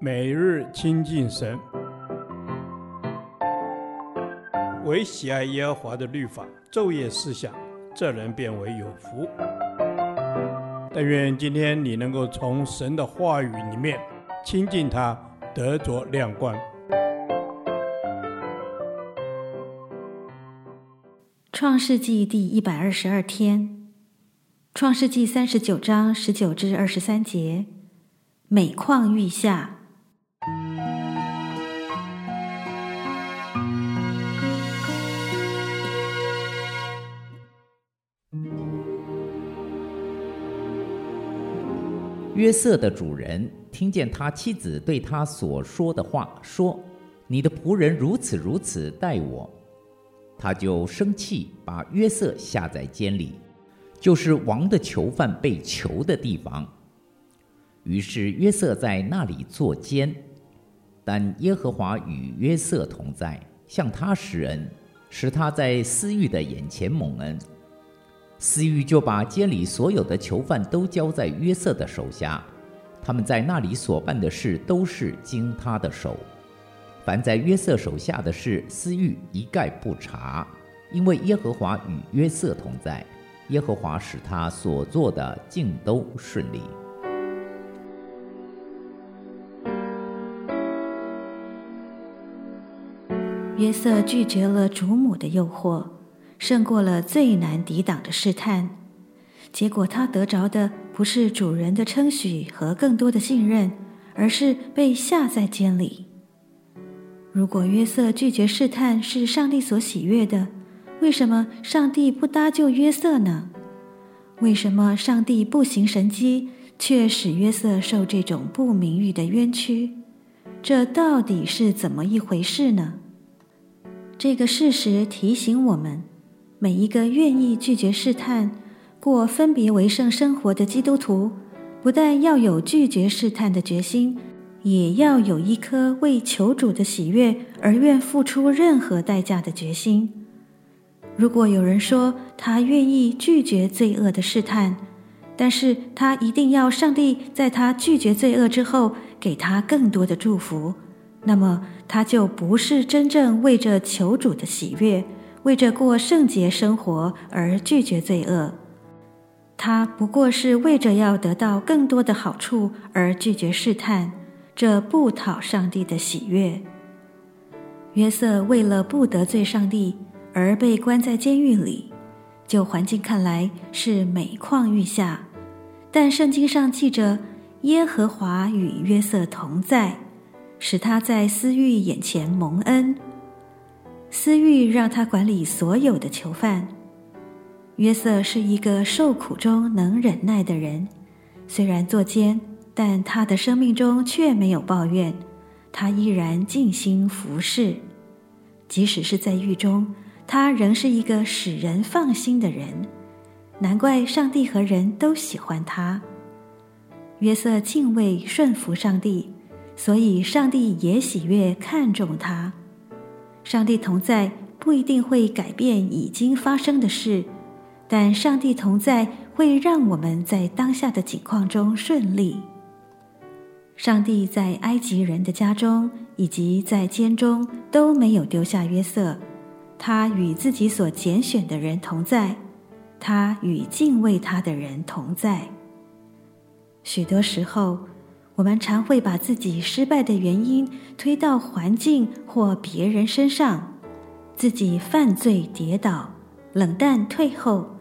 每日亲近神，唯喜爱耶和华的律法，昼夜思想，这人便为有福。但愿今天你能够从神的话语里面亲近他，得着亮光。创世纪第一百二十二天，创世纪三十九章十九至二十三节，每况愈下。约瑟的主人听见他妻子对他所说的话，说：“你的仆人如此如此待我。”他就生气，把约瑟下在监里，就是王的囚犯被囚的地方。于是约瑟在那里坐监，但耶和华与约瑟同在，向他施恩，使他在私欲的眼前蒙恩。私欲就把监里所有的囚犯都交在约瑟的手下，他们在那里所办的事都是经他的手。凡在约瑟手下的事，私欲一概不查，因为耶和华与约瑟同在，耶和华使他所做的尽都顺利。约瑟拒绝了主母的诱惑。胜过了最难抵挡的试探，结果他得着的不是主人的称许和更多的信任，而是被下在监里。如果约瑟拒绝试探是上帝所喜悦的，为什么上帝不搭救约瑟呢？为什么上帝不行神迹，却使约瑟受这种不名誉的冤屈？这到底是怎么一回事呢？这个事实提醒我们。每一个愿意拒绝试探、过分别为圣生活的基督徒，不但要有拒绝试探的决心，也要有一颗为求主的喜悦而愿付出任何代价的决心。如果有人说他愿意拒绝罪恶的试探，但是他一定要上帝在他拒绝罪恶之后给他更多的祝福，那么他就不是真正为着求主的喜悦。为着过圣洁生活而拒绝罪恶，他不过是为着要得到更多的好处而拒绝试探，这不讨上帝的喜悦。约瑟为了不得罪上帝而被关在监狱里，就环境看来是每况愈下，但圣经上记着耶和华与约瑟同在，使他在私欲眼前蒙恩。私欲让他管理所有的囚犯。约瑟是一个受苦中能忍耐的人，虽然坐监，但他的生命中却没有抱怨，他依然尽心服侍。即使是在狱中，他仍是一个使人放心的人。难怪上帝和人都喜欢他。约瑟敬畏顺服上帝，所以上帝也喜悦看重他。上帝同在不一定会改变已经发生的事，但上帝同在会让我们在当下的境况中顺利。上帝在埃及人的家中以及在监中都没有丢下约瑟，他与自己所拣选的人同在，他与敬畏他的人同在。许多时候，我们常会把自己失败的原因推到环境或别人身上，自己犯罪跌倒、冷淡退后，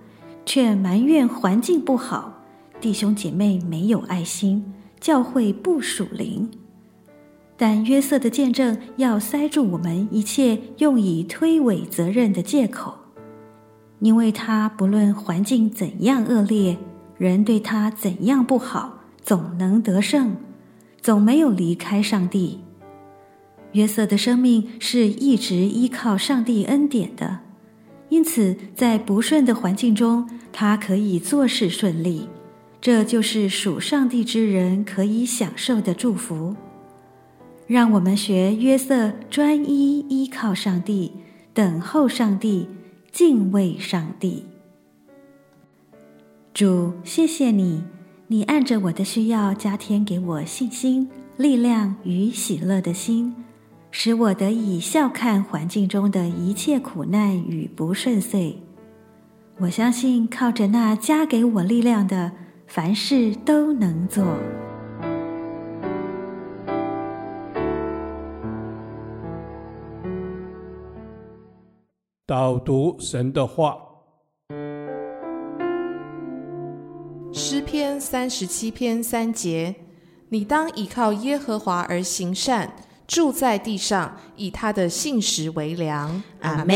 却埋怨环境不好、弟兄姐妹没有爱心、教会不属灵。但约瑟的见证要塞住我们一切用以推诿责任的借口，因为他不论环境怎样恶劣，人对他怎样不好。总能得胜，总没有离开上帝。约瑟的生命是一直依靠上帝恩典的，因此在不顺的环境中，他可以做事顺利。这就是属上帝之人可以享受的祝福。让我们学约瑟，专一依靠上帝，等候上帝，敬畏上帝。主，谢谢你。你按着我的需要加添给我信心、力量与喜乐的心，使我得以笑看环境中的一切苦难与不顺遂。我相信靠着那加给我力量的，凡事都能做。导读神的话，篇三十七篇三节：你当倚靠耶和华而行善，住在地上，以他的信实为粮。阿门。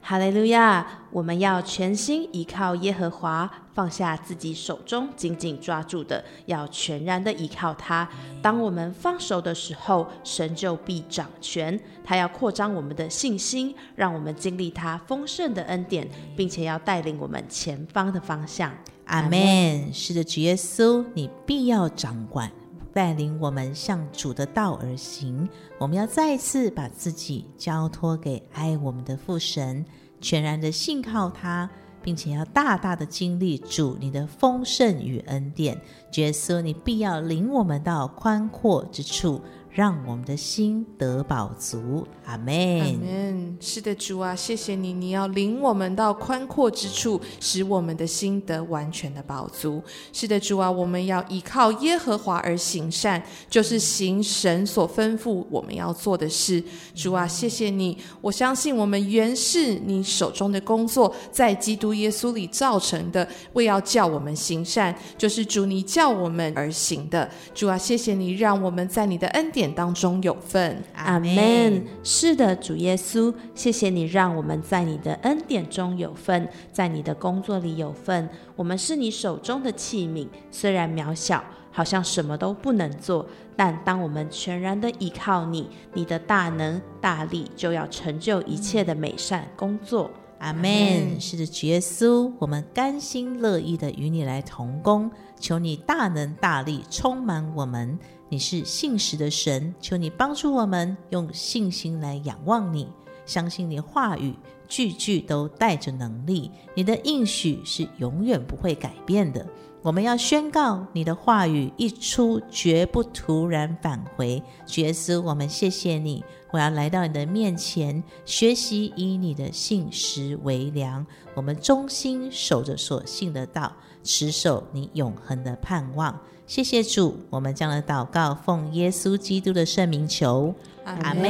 哈利路亚！我们要全心依靠耶和华，放下自己手中紧紧抓住的，要全然的依靠他。当我们放手的时候，神就必掌权。他要扩张我们的信心，让我们经历他丰盛的恩典，并且要带领我们前方的方向。阿门。是的，主耶稣，你必要掌管。带领我们向主的道而行，我们要再一次把自己交托给爱我们的父神，全然的信靠他，并且要大大的经历主你的丰盛与恩典。耶稣，你必要领我们到宽阔之处。让我们的心得饱足，阿门。阿。是的，主啊，谢谢你，你要领我们到宽阔之处，使我们的心得完全的饱足。是的，主啊，我们要依靠耶和华而行善，就是行神所吩咐我们要做的事。主啊，谢谢你，我相信我们原是你手中的工作，在基督耶稣里造成的，为要叫我们行善，就是主你叫我们而行的。主啊，谢谢你，让我们在你的恩典典当中有份，阿门。是的，主耶稣，谢谢你让我们在你的恩典中有份，在你的工作里有份。我们是你手中的器皿，虽然渺小，好像什么都不能做，但当我们全然的依靠你，你的大能大力就要成就一切的美善工作。阿门。是的，主耶稣，我们甘心乐意的与你来同工，求你大能大力充满我们。你是信实的神，求你帮助我们用信心来仰望你，相信你话语句句都带着能力。你的应许是永远不会改变的。我们要宣告你的话语一出，绝不突然返回。耶稣，我们谢谢你。我要来到你的面前，学习以你的信实为粮。我们忠心守着所信的道，持守你永恒的盼望。谢谢主，我们将来祷告，奉耶稣基督的圣名求，阿门。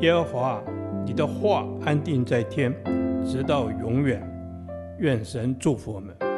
耶和华，你的话安定在天，直到永远。愿神祝福我们。